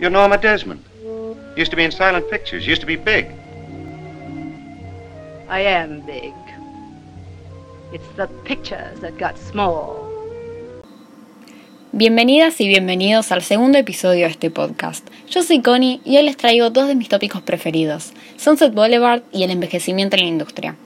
You're Norma Desmond. Used to be in silent pictures. Used to be big. I am big. It's the pictures that got small. Bienvenidas y bienvenidos al segundo episodio de este podcast. Yo soy Connie y hoy les traigo dos de mis tópicos preferidos, Sunset Boulevard y el envejecimiento en la industria.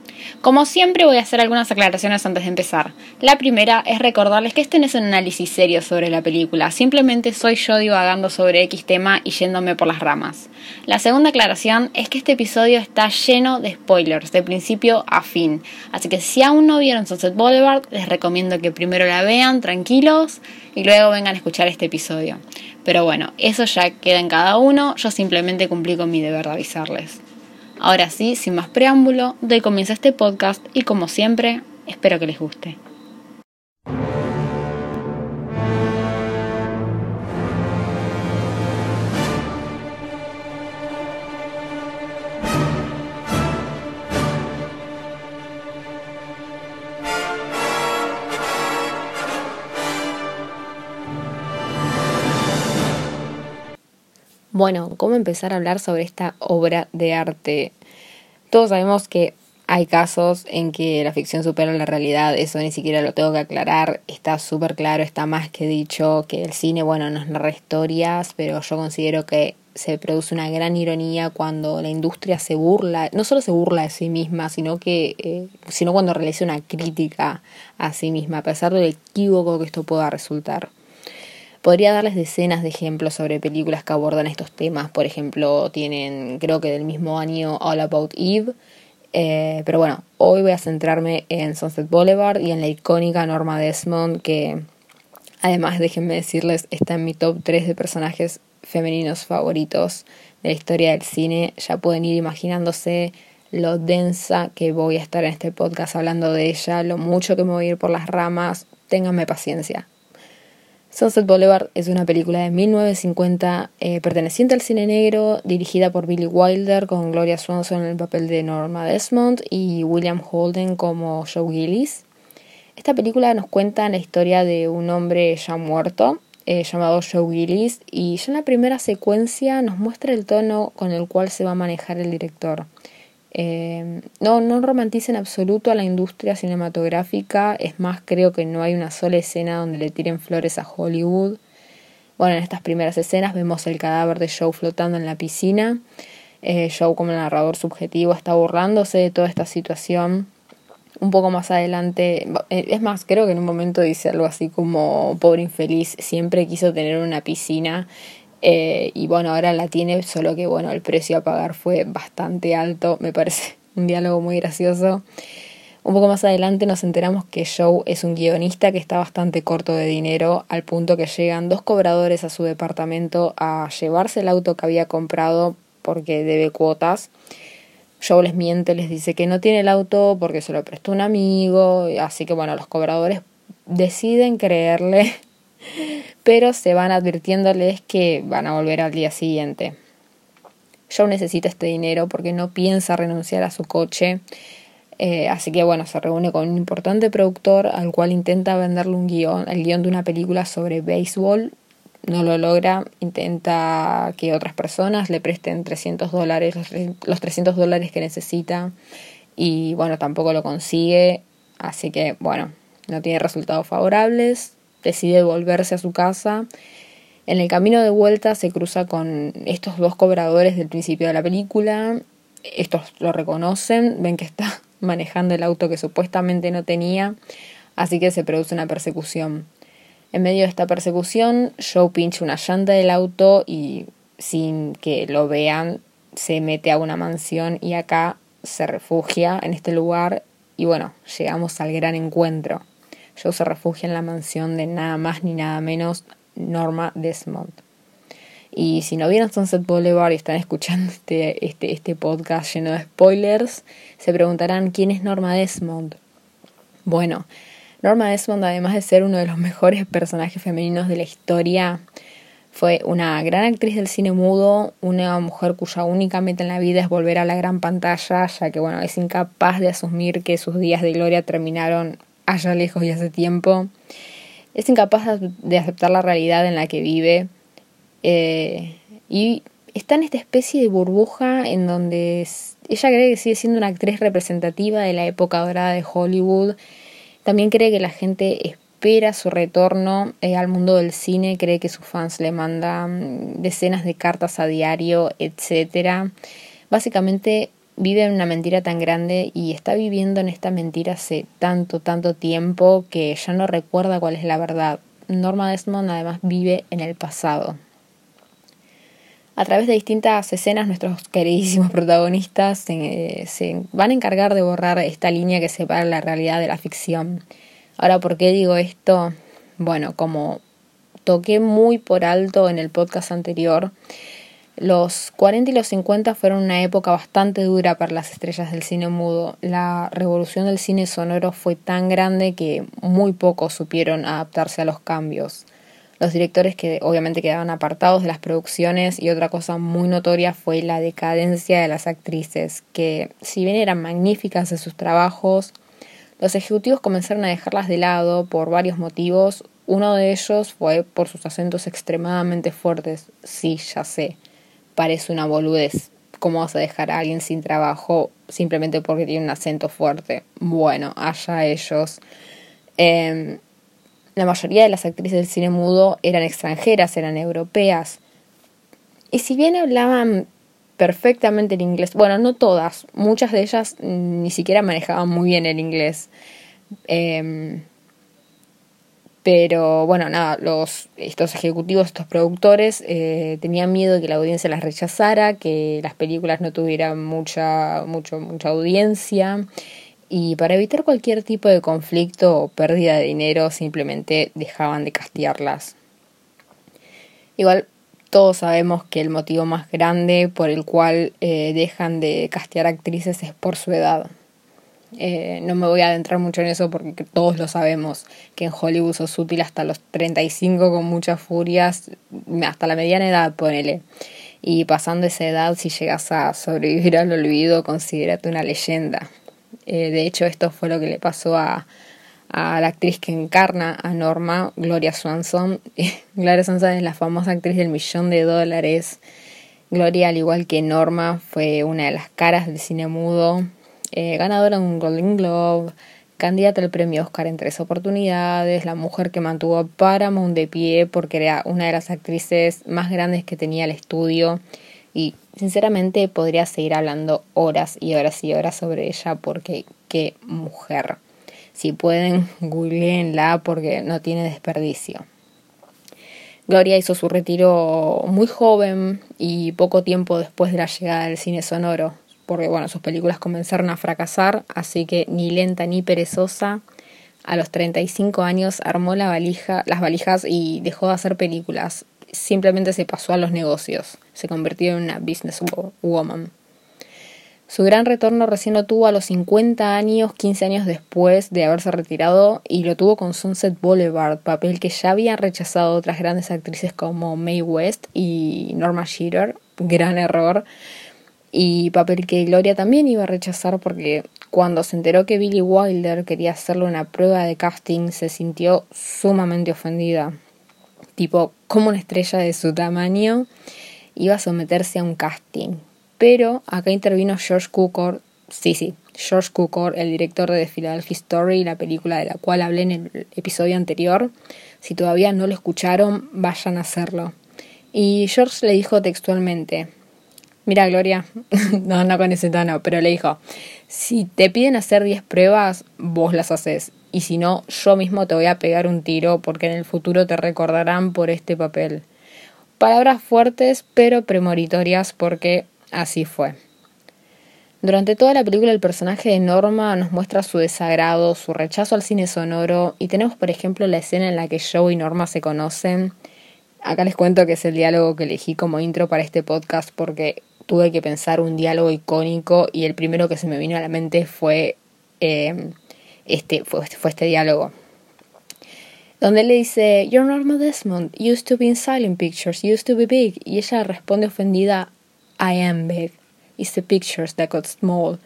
Como siempre voy a hacer algunas aclaraciones antes de empezar. La primera es recordarles que este no es un análisis serio sobre la película, simplemente soy yo divagando sobre X tema y yéndome por las ramas. La segunda aclaración es que este episodio está lleno de spoilers, de principio a fin, así que si aún no vieron Sunset Boulevard, les recomiendo que primero la vean tranquilos y luego vengan a escuchar este episodio. Pero bueno, eso ya queda en cada uno, yo simplemente cumplí con mi deber de avisarles. Ahora sí, sin más preámbulo, doy comienzo a este podcast y como siempre, espero que les guste. Bueno, ¿cómo empezar a hablar sobre esta obra de arte? Todos sabemos que hay casos en que la ficción supera la realidad, eso ni siquiera lo tengo que aclarar, está súper claro, está más que dicho que el cine, bueno, nos narra historias, pero yo considero que se produce una gran ironía cuando la industria se burla, no solo se burla de sí misma, sino que eh, sino cuando realiza una crítica a sí misma, a pesar del equívoco que esto pueda resultar. Podría darles decenas de ejemplos sobre películas que abordan estos temas. Por ejemplo, tienen, creo que del mismo año, All About Eve. Eh, pero bueno, hoy voy a centrarme en Sunset Boulevard y en la icónica Norma Desmond, que además, déjenme decirles, está en mi top 3 de personajes femeninos favoritos de la historia del cine. Ya pueden ir imaginándose lo densa que voy a estar en este podcast hablando de ella, lo mucho que me voy a ir por las ramas. Ténganme paciencia. Sunset Boulevard es una película de 1950 eh, perteneciente al cine negro, dirigida por Billy Wilder con Gloria Swanson en el papel de Norma Desmond y William Holden como Joe Gillis. Esta película nos cuenta la historia de un hombre ya muerto eh, llamado Joe Gillis y ya en la primera secuencia nos muestra el tono con el cual se va a manejar el director. Eh, no, no romantiza en absoluto a la industria cinematográfica, es más, creo que no hay una sola escena donde le tiren flores a Hollywood. Bueno, en estas primeras escenas vemos el cadáver de Joe flotando en la piscina. Eh, Joe como narrador subjetivo está burlándose de toda esta situación. Un poco más adelante, eh, es más, creo que en un momento dice algo así como, pobre infeliz, siempre quiso tener una piscina eh, y bueno, ahora la tiene, solo que bueno, el precio a pagar fue bastante alto, me parece un diálogo muy gracioso. Un poco más adelante nos enteramos que Joe es un guionista que está bastante corto de dinero, al punto que llegan dos cobradores a su departamento a llevarse el auto que había comprado porque debe cuotas. Joe les miente, les dice que no tiene el auto porque se lo prestó un amigo, así que bueno, los cobradores deciden creerle pero se van advirtiéndoles que van a volver al día siguiente. Joe necesita este dinero porque no piensa renunciar a su coche, eh, así que bueno, se reúne con un importante productor al cual intenta venderle un guion, el guion de una película sobre béisbol, no lo logra, intenta que otras personas le presten 300 dólares, los 300 dólares que necesita. Y bueno, tampoco lo consigue, así que bueno, no tiene resultados favorables, decide volverse a su casa. En el camino de vuelta se cruza con estos dos cobradores del principio de la película. Estos lo reconocen, ven que está manejando el auto que supuestamente no tenía, así que se produce una persecución. En medio de esta persecución, Joe pincha una llanta del auto y sin que lo vean se mete a una mansión y acá se refugia en este lugar y bueno, llegamos al gran encuentro. Joe se refugia en la mansión de nada más ni nada menos Norma Desmond. Y si no vieron Sunset Boulevard y están escuchando este, este, este podcast lleno de spoilers, se preguntarán quién es Norma Desmond. Bueno, Norma Desmond, además de ser uno de los mejores personajes femeninos de la historia, fue una gran actriz del cine mudo, una mujer cuya única meta en la vida es volver a la gran pantalla, ya que bueno, es incapaz de asumir que sus días de gloria terminaron allá lejos y hace tiempo. Es incapaz de aceptar la realidad en la que vive. Eh, Y está en esta especie de burbuja en donde ella cree que sigue siendo una actriz representativa de la época dorada de Hollywood. También cree que la gente espera su retorno eh, al mundo del cine, cree que sus fans le mandan decenas de cartas a diario, etc. Básicamente vive en una mentira tan grande y está viviendo en esta mentira hace tanto, tanto tiempo que ya no recuerda cuál es la verdad. Norma Desmond además vive en el pasado. A través de distintas escenas, nuestros queridísimos protagonistas se, van a encargar de borrar esta línea que separa la realidad de la ficción. Ahora, ¿por qué digo esto? Bueno, como toqué muy por alto en el podcast anterior, los 40 y los 50 fueron una época bastante dura para las estrellas del cine mudo. La revolución del cine sonoro fue tan grande que muy pocos supieron adaptarse a los cambios los directores que obviamente quedaban apartados de las producciones y otra cosa muy notoria fue la decadencia de las actrices, que si bien eran magníficas en sus trabajos, los ejecutivos comenzaron a dejarlas de lado por varios motivos. Uno de ellos fue por sus acentos extremadamente fuertes. Sí, ya sé, parece una boludez. ¿Cómo vas a dejar a alguien sin trabajo simplemente porque tiene un acento fuerte? Bueno, allá ellos. Eh, la mayoría de las actrices del cine mudo eran extranjeras, eran europeas. Y si bien hablaban perfectamente el inglés, bueno, no todas, muchas de ellas ni siquiera manejaban muy bien el inglés. Em, pero bueno, nada, los, estos ejecutivos, estos productores eh, tenían miedo de que la audiencia las rechazara, que las películas no tuvieran mucha, mucho, mucha audiencia y para evitar cualquier tipo de conflicto o pérdida de dinero simplemente dejaban de castigarlas. Igual todos sabemos que el motivo más grande por el cual eh, dejan de castear actrices es por su edad. Eh, no me voy a adentrar mucho en eso porque todos lo sabemos, que en Hollywood sos útil hasta los 35 con muchas furias, hasta la mediana edad, ponele. Y pasando esa edad, si llegas a sobrevivir al olvido, considérate una leyenda. Eh, de hecho, esto fue lo que le pasó a, a la actriz que encarna a Norma, Gloria Swanson. Gloria Swanson es la famosa actriz del millón de dólares. Gloria, al igual que Norma, fue una de las caras del cine mudo, eh, ganadora de un Golden Globe, candidata al premio Oscar en tres oportunidades, la mujer que mantuvo a Paramount de pie porque era una de las actrices más grandes que tenía el estudio y sinceramente podría seguir hablando horas y horas y horas sobre ella porque qué mujer. Si pueden, googleenla porque no tiene desperdicio. Gloria hizo su retiro muy joven y poco tiempo después de la llegada del cine sonoro, porque bueno, sus películas comenzaron a fracasar, así que ni lenta ni perezosa, a los 35 años armó la valija, las valijas y dejó de hacer películas. Simplemente se pasó a los negocios, se convirtió en una businesswoman. Su gran retorno recién lo tuvo a los 50 años, 15 años después de haberse retirado, y lo tuvo con Sunset Boulevard, papel que ya habían rechazado otras grandes actrices como Mae West y Norma Shearer, gran error, y papel que Gloria también iba a rechazar porque cuando se enteró que Billy Wilder quería hacerle una prueba de casting se sintió sumamente ofendida tipo como una estrella de su tamaño iba a someterse a un casting. Pero acá intervino George Cukor, sí, sí, George Cukor, el director de The Philadelphia Story, la película de la cual hablé en el episodio anterior. Si todavía no lo escucharon, vayan a hacerlo. Y George le dijo textualmente, mira Gloria, no, no con ese tono, pero le dijo, si te piden hacer 10 pruebas, vos las haces y si no, yo mismo te voy a pegar un tiro porque en el futuro te recordarán por este papel. Palabras fuertes pero premonitorias porque así fue. Durante toda la película el personaje de Norma nos muestra su desagrado, su rechazo al cine sonoro y tenemos por ejemplo la escena en la que Joe y Norma se conocen. Acá les cuento que es el diálogo que elegí como intro para este podcast porque tuve que pensar un diálogo icónico y el primero que se me vino a la mente fue eh, este, fue, fue este diálogo. Donde le dice, You're Norma Desmond, used to be in silent pictures, used to be big. Y ella responde ofendida, I am big. It's the pictures that got small.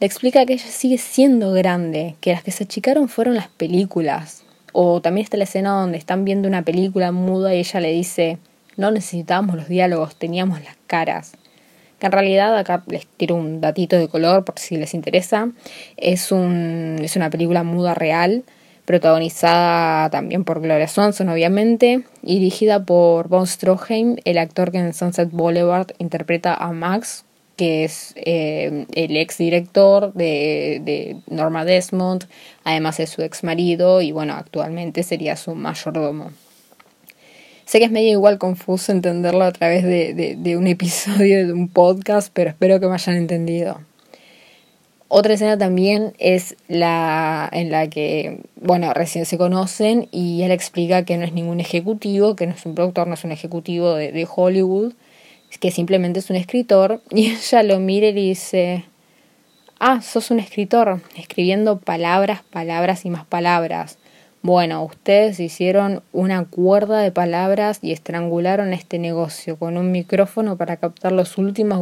Le explica que ella sigue siendo grande, que las que se achicaron fueron las películas. O también está la escena donde están viendo una película muda y ella le dice, no necesitábamos los diálogos, teníamos las caras. En realidad, acá les tiro un datito de color por si les interesa. Es, un, es una película muda real, protagonizada también por Gloria Swanson, obviamente, y dirigida por Von Stroheim, el actor que en Sunset Boulevard interpreta a Max, que es eh, el ex director de, de, Norma Desmond, además es su ex marido y bueno, actualmente sería su mayordomo. Sé que es medio igual confuso entenderlo a través de, de, un episodio de un podcast, pero espero que me hayan entendido. Otra escena también es la en la que, bueno, recién se conocen y él explica que no es ningún ejecutivo, que no es un productor, no es un ejecutivo de, de Hollywood, que simplemente es un escritor, y ella lo mira y dice, ah, sos un escritor, escribiendo palabras, palabras y más palabras. Bueno, ustedes hicieron una cuerda de palabras y estrangularon este negocio con un micrófono para captar los últimos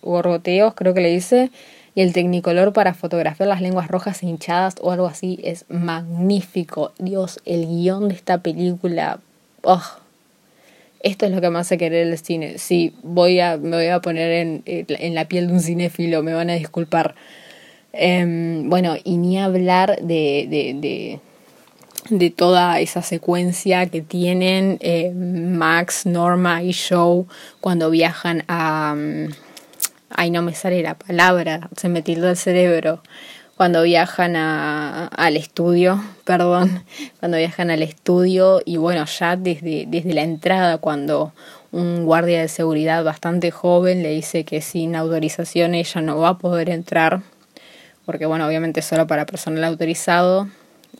gorgoteos, creo que le dice, y el tecnicolor para fotografiar las lenguas rojas hinchadas o algo así es magnífico. Dios, el guion de esta película, oh, esto es lo que me hace querer el cine. Sí, voy a, me voy a poner en, en la piel de un cinéfilo, me van a disculpar. Eh, bueno, y ni hablar de, de, de, de, toda esa secuencia que tienen eh, Max, Norma y Joe cuando viajan a... Um, ay, no me sale la palabra, se me tildó el cerebro cuando viajan a, al estudio, perdón, cuando viajan al estudio y bueno, ya desde, desde la entrada, cuando un guardia de seguridad bastante joven le dice que sin autorización ella no va a poder entrar, porque bueno, obviamente solo para personal autorizado,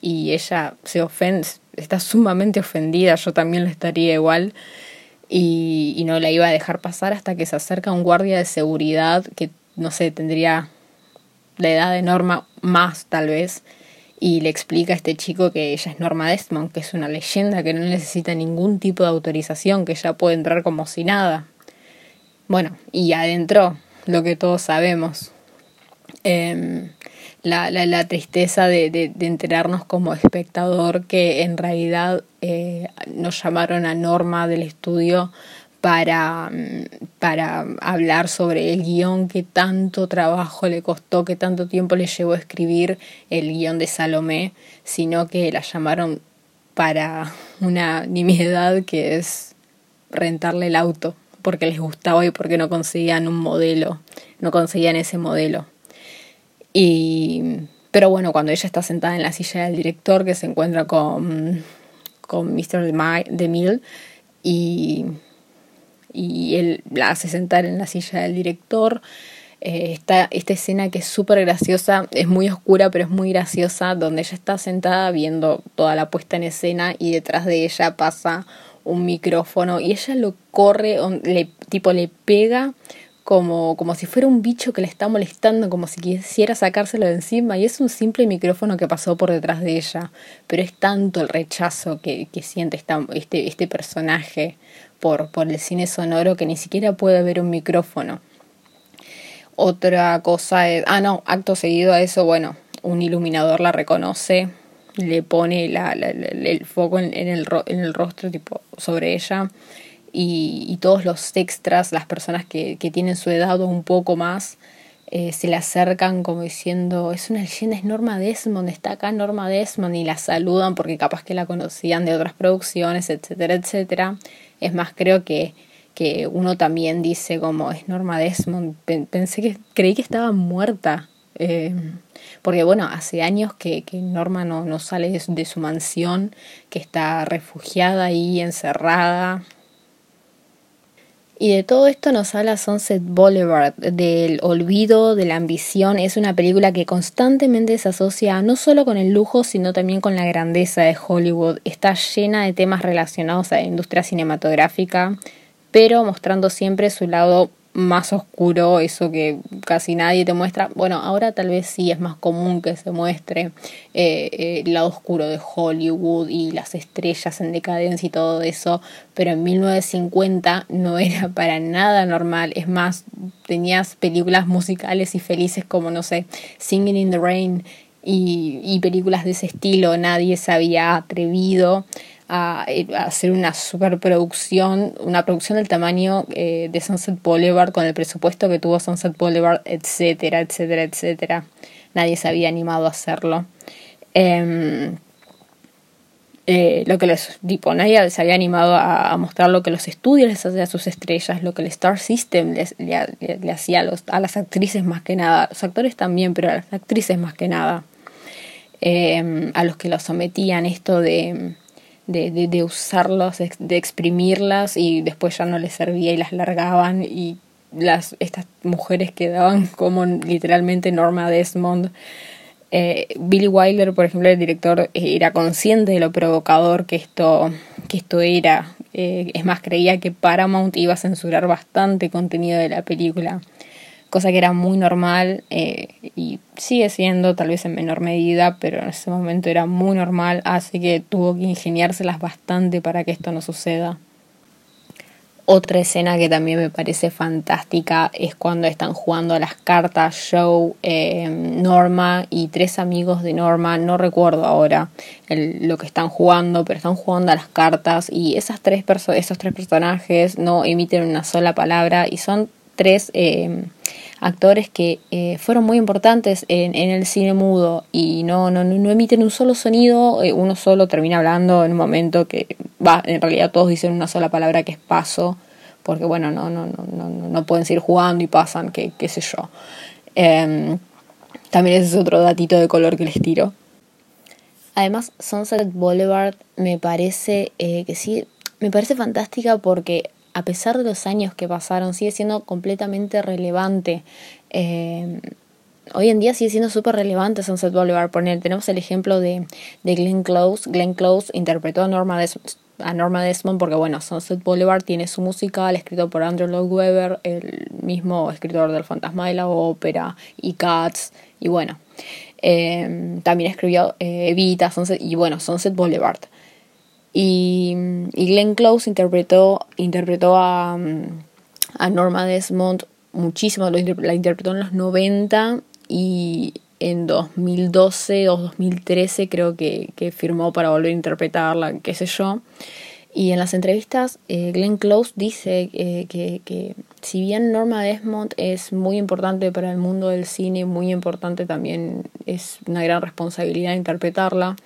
y ella se ofende, está sumamente ofendida, yo también lo estaría igual, y, no la iba a dejar pasar hasta que se acerca un guardia de seguridad que, no sé, tendría la edad de Norma más tal vez, y le explica a este chico que ella es Norma Desmond, que es una leyenda, que no necesita ningún tipo de autorización, que ella puede entrar como si nada. Bueno, y adentro, lo que todos sabemos, eh, la, la, la, tristeza de, enterarnos como espectador que en realidad eh, nos llamaron a Norma del estudio para, para hablar sobre el guion que tanto trabajo le costó, que tanto tiempo le llevó a escribir el guion de Salomé, sino que la llamaron para una nimiedad que es rentarle el auto, porque les gustaba y porque no conseguían un modelo, no conseguían ese modelo. Y, pero bueno, cuando ella está sentada en la silla del director, que se encuentra con, con Mr. DeMille, y y él la hace sentar en la silla del director. Eh, está esta escena que es súper graciosa, es muy oscura pero es muy graciosa, donde ella está sentada viendo toda la puesta en escena y detrás de ella pasa un micrófono y ella lo corre, tipo le pega como, como si fuera un bicho que le está molestando, como si quisiera sacárselo de encima, y es un simple micrófono que pasó por detrás de ella, pero es tanto el rechazo que, que siente este, este personaje por, por el cine sonoro que ni siquiera puede ver un micrófono. Otra cosa es, ah no, acto seguido a eso, bueno, un iluminador la reconoce, le pone la, el foco en, en, el, en el rostro tipo sobre ella y, todos los extras, las personas que, tienen su edad o un poco más, eh, se le acercan como diciendo, es una leyenda, es Norma Desmond, está acá Norma Desmond y la saludan porque capaz que la conocían de otras producciones, etcétera, etcétera. Es más, creo que, que uno también dice como, es Norma Desmond, pensé que, creí que estaba muerta. Eh, porque bueno, hace años que, que Norma no, no sale de su, de su mansión, que está refugiada ahí, encerrada, y de todo esto nos habla Sunset Boulevard, del olvido, de la ambición. Es una película que constantemente se asocia no solo con el lujo, sino también con la grandeza de Hollywood. Está llena de temas relacionados a la industria cinematográfica, pero mostrando siempre su lado más oscuro, eso que casi nadie te muestra. Bueno, ahora tal vez sí es más común que se muestre eh, eh, el lado oscuro de Hollywood y las estrellas en decadencia y todo eso, pero en 1950 no era para nada normal. Es más, tenías películas musicales y felices como, no sé, Singing in the Rain y, y películas de ese estilo. Nadie se había atrevido a, hacer una superproducción, una producción del tamaño eh, de Sunset Boulevard con el presupuesto que tuvo Sunset Boulevard, etcétera, etcétera, etcétera. Nadie se había animado a hacerlo. Em, eh, lo que les tipo nadie se había animado a, mostrar lo que los estudios les hacían a sus estrellas, lo que el Star System le, hacía a las actrices más que nada, los actores también, pero a las actrices más que nada, em, a los que los sometían esto de, de, de, de usarlos, de exprimirlas y después ya no les servía y las largaban y las estas mujeres quedaban como literalmente Norma Desmond eh, Billy Wilder, por ejemplo, el director, era consciente de lo provocador que esto, que esto era. Eh, es más, creía que Paramount iba a censurar bastante contenido de la película, cosa que era muy normal y sigue siendo tal vez en menor medida, pero en ese momento era muy normal, así que tuvo que ingeniárselas bastante para que esto no suceda. Otra escena que también me parece fantástica es cuando están jugando a las cartas Joe, eh, Norma y tres amigos de Norma, no recuerdo ahora lo que están jugando, pero están jugando a las cartas y esas tres esos tres personajes no emiten una sola palabra y son tres eh, actores que eh, fueron muy importantes en, el cine mudo y no, no, no emiten un solo sonido, eh, uno solo termina hablando en un momento que va, en realidad todos dicen una sola palabra que es paso, porque bueno, no, no, no, no, no pueden seguir jugando y pasan, que, qué sé yo. Em, también ese es otro datito de color que les tiro. Además, Sunset Boulevard me parece que sí, me parece fantástica porque a pesar de los años que pasaron, sigue siendo completamente relevante. Eh, hoy en día sigue siendo súper relevante Sunset Boulevard. Poner, tenemos el ejemplo de, de Glenn Close. Glenn Close interpretó a Norma, a Norma Desmond porque, bueno, Sunset Boulevard tiene su musical escrito por Andrew Lloyd Webber, el mismo escritor del Fantasma de la Ópera y Cats. Y bueno, eh, también escribió eh, Evita y bueno, Sunset Boulevard. Y, Glenn Close interpretó, interpretó a, a Norma Desmond muchísimo, la interpretó en los 90 y en 2012 o 2013 creo que, que firmó para volver a interpretarla, qué sé yo. Y en las entrevistas, eh, Glenn Close dice eh, que, que, si bien Norma Desmond es muy importante para el mundo del cine, muy importante también, es una gran responsabilidad interpretarla,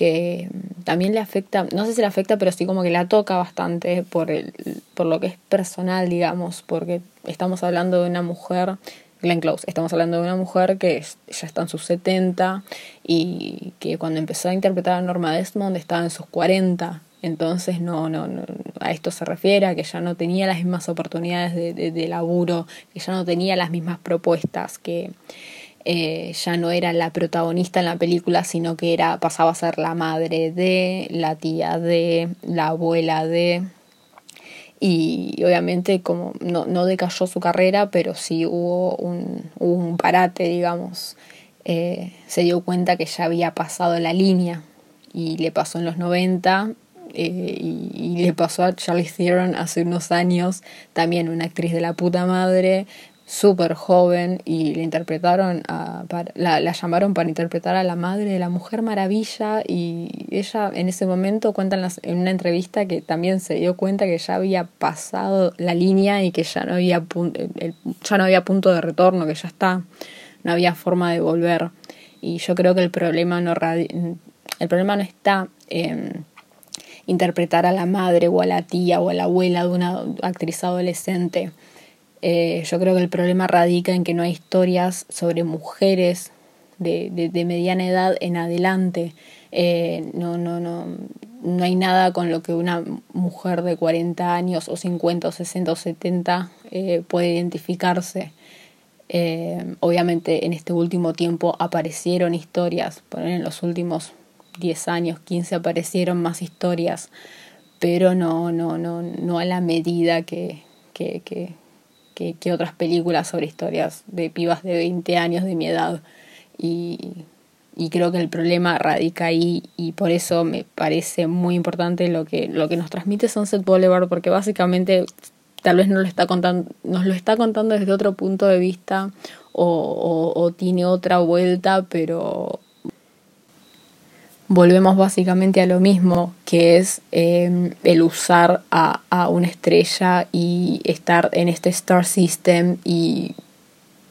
que también le afecta, no sé si le afecta, pero sí como que la toca bastante por, el, por lo que es personal, digamos, porque estamos hablando de una mujer, Glenn Close, estamos hablando de una mujer que ya está en sus 70 y que cuando empezó a interpretar a Norma Desmond estaba en sus 40. Entonces no, no, no, a esto se refiere, a que ya no tenía las mismas oportunidades de, de, de laburo, que ya no tenía las mismas propuestas, que, eh, ya no era la protagonista en la película, sino que era, pasaba a ser la madre de, la tía de, la abuela de. Y obviamente como no, no decayó su carrera, pero sí hubo un, un parate, digamos. Eh, se dio cuenta que ya había pasado la línea y le pasó en los 90 eh, y, y, le pasó a Charlie Theron hace unos años, también una actriz de la puta madre, súper joven y le interpretaron a, la, la, llamaron para interpretar a la madre de la Mujer Maravilla y ella en ese momento cuenta en, en, una entrevista que también se dio cuenta que ya había pasado la línea y que ya no había el, ya no había punto de retorno que ya está no había forma de volver. Y yo creo que el problema no el problema no está en interpretar a la madre o a la tía o a la abuela de una actriz adolescente eh, yo creo que el problema radica en que no hay historias sobre mujeres de, de, mediana edad en adelante. Eh, no, no, no, no hay nada con lo que una mujer de 40 años o 50 o 60 o 70 eh, puede identificarse. Obviamente en este último tiempo aparecieron historias, en los últimos 10 años, 15 aparecieron más historias, pero no, no, no, no a la medida que, que, que, otras películas sobre historias de pibas de 20 años de mi edad. Y, creo que el problema radica ahí y por eso me parece muy importante lo que, lo que nos transmite Sunset Boulevard, porque básicamente tal vez nos lo está contando, nos lo está contando desde otro punto de vista o tiene otra vuelta, pero volvemos básicamente a lo mismo, que es em, el usar a, a, una estrella y estar en este Star System y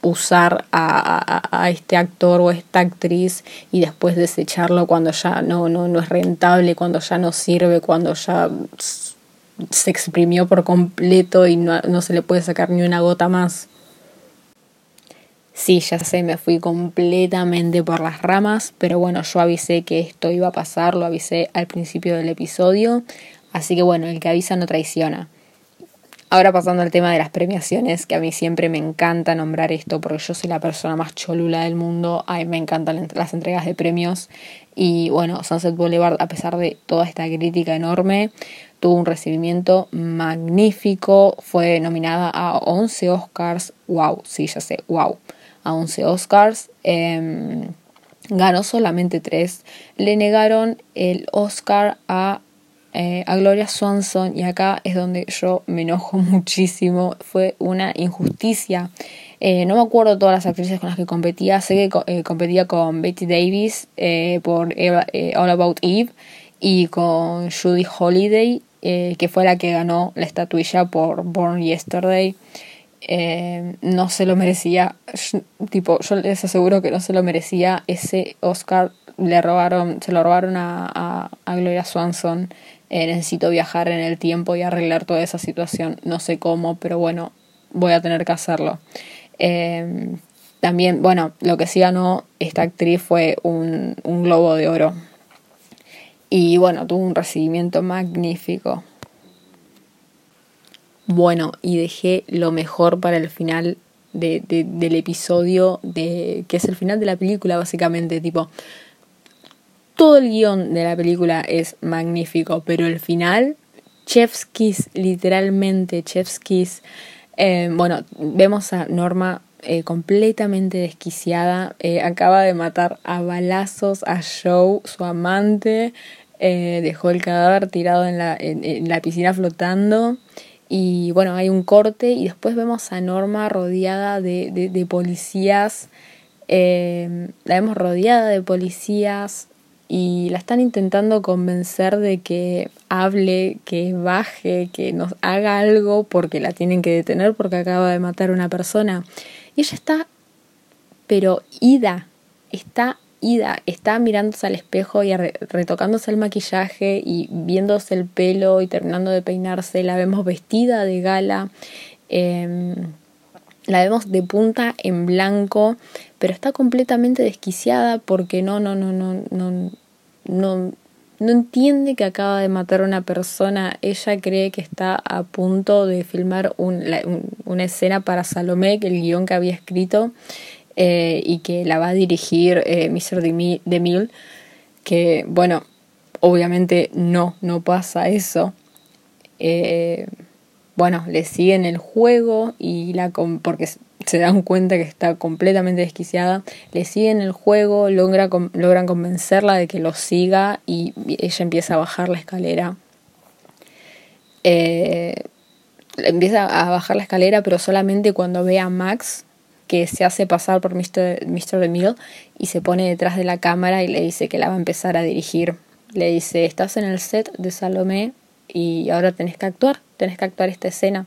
usar a, a, a, este actor o esta actriz y después desecharlo cuando ya no, no, no es rentable, cuando ya no sirve, cuando ya se exprimió por completo y no, no se le puede sacar ni una gota más. Sí, ya sé, me fui completamente por las ramas, pero bueno, yo avisé que esto iba a pasar, lo avisé al principio del episodio, así que bueno, el que avisa no traiciona. Ahora pasando al tema de las premiaciones, que a mí siempre me encanta nombrar esto porque yo soy la persona más cholula del mundo, a mí me encantan las entregas de premios y bueno, Sunset Boulevard, a pesar de toda esta crítica enorme, tuvo un recibimiento magnífico, fue nominada a 11 Oscars, wow, sí, ya sé, wow a 11 Oscars. Eh, ganó solamente 3. Le negaron el Oscar a, eh, a Gloria Swanson y acá es donde yo me enojo muchísimo. Fue una injusticia. Eh, no me acuerdo todas las actrices con las que competía. Sé que eh, competía con Betty Davis por Eva, All About Eve y con Judy Holiday, que fue la que ganó la estatuilla por Born Yesterday. Eh, no se lo merecía. Tipo, yo les aseguro que no se lo merecía. Ese Oscar le robaron, se lo robaron a, a, a Gloria Swanson. Eh, necesito viajar en el tiempo y arreglar toda esa situación. No sé cómo, pero bueno, voy a tener que hacerlo. Eh, también, bueno, lo que sí ganó esta actriz fue un, un globo de oro. Y bueno, tuvo un recibimiento magnífico bueno y dejé lo mejor para el final de, de, del episodio, de, que es el final de la película básicamente, tipo, todo el guion de la película es magnífico, pero el final, Chef's literalmente Chef's eh, bueno, vemos a Norma eh, completamente desquiciada, eh, acaba de matar a balazos a Joe, su amante, dejó el cadáver tirado en la, en la piscina flotando y bueno, hay un corte y después vemos a Norma rodeada de, de, de policías, eh, la vemos rodeada de policías y la están intentando convencer de que hable, que baje, que nos haga algo porque la tienen que detener porque acaba de matar a una persona. Y ella está, pero ida, está ida, está mirándose al espejo y retocándose el maquillaje y viéndose el pelo y terminando de peinarse. La vemos vestida de gala. Eh, la vemos de punta en blanco, pero está completamente desquiciada porque no, no, no, no, no, no, no entiende que acaba de matar a una persona. Ella cree que está a punto de filmar un, la, un, una escena para Salomé, que el guion que había escrito, eh, y que la va a dirigir eh, Mr. DeMille, que bueno, obviamente no, no pasa eso. Eh, bueno, le siguen el juego y la porque se dan cuenta que está completamente desquiciada, le siguen el juego, logra, logran convencerla de que lo siga y ella empieza a bajar la escalera. Empieza a bajar la escalera, pero solamente cuando ve a Max, que se hace pasar por Mr. Mr. DeMille y se pone detrás de la cámara y le dice que la va a empezar a dirigir. Le dice, estás en el set de Salomé y ahora tenés que actuar, tenés que actuar esta escena.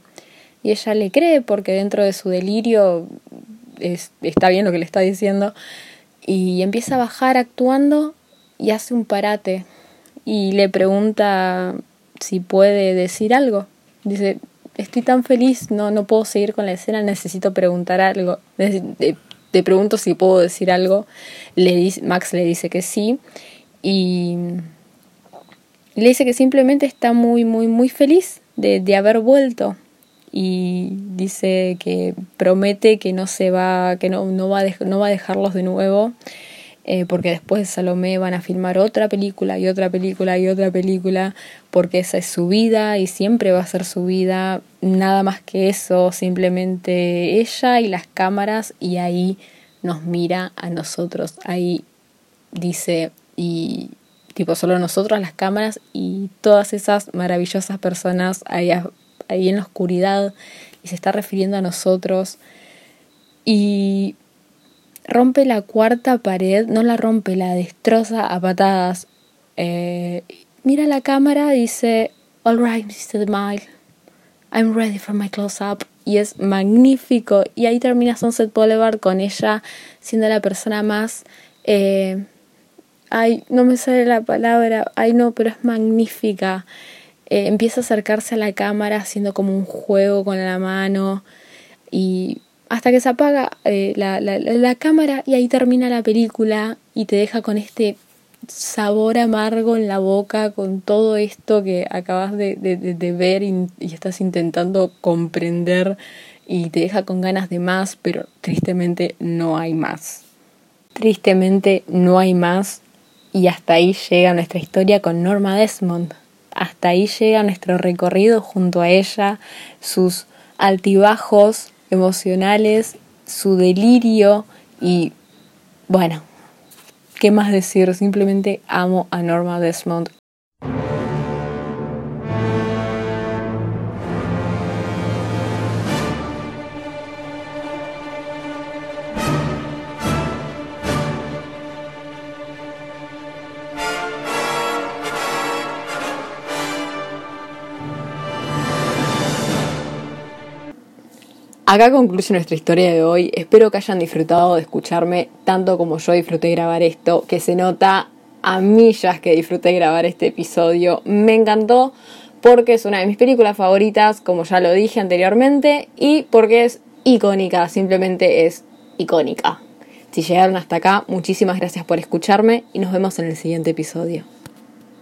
Y ella le cree porque dentro de su delirio es, está bien lo que le está diciendo. Y empieza a bajar actuando y hace un parate. Y le pregunta si puede decir algo. Dice, estoy tan feliz, no, no puedo seguir con la escena, necesito preguntar algo. Te pregunto si puedo decir algo. Max le dice que sí. Y le dice que simplemente está muy, muy, muy feliz de, haber vuelto. Y dice que promete que no se va, que no va a dejarlos de nuevo eh, porque después de Salomé van a filmar otra película y otra película y otra película, porque esa es su vida y siempre va a ser su vida, nada más que eso, simplemente ella y las cámaras y ahí nos mira a nosotros, ahí dice y tipo solo nosotros las cámaras y todas esas maravillosas personas ahí, ahí en la oscuridad y se está refiriendo a nosotros. Y rompe la cuarta pared, no la rompe, la destroza a patadas. eh, mira la cámara, dice, All right, Mr. Mile, I'm ready for my close-up. Y es magnífico. Y ahí termina Sunset Boulevard con ella siendo la persona más... Eh, ay, no me sale la palabra, ay no, pero es magnífica. Eh, empieza a acercarse a la cámara haciendo como un juego con la mano y hasta que se apaga eh, la, la, cámara y ahí termina la película y te deja con este sabor amargo en la boca con todo esto que acabas de, de, de ver y, y, estás intentando comprender y te deja con ganas de más, pero tristemente no hay más. Tristemente no hay más y hasta ahí llega nuestra historia con Norma Desmond. Hasta ahí llega nuestro recorrido junto a ella, sus altibajos emocionales, su delirio y bueno, ¿qué más decir? Simplemente amo a Norma Desmond Acá concluye nuestra historia de hoy. Espero que hayan disfrutado de escucharme tanto como yo disfruté grabar esto, que se nota a millas que disfruté grabar este episodio. Me encantó porque es una de mis películas favoritas, como ya lo dije anteriormente, y porque es icónica, simplemente es icónica. Si llegaron hasta acá, muchísimas gracias por escucharme y nos vemos en el siguiente episodio.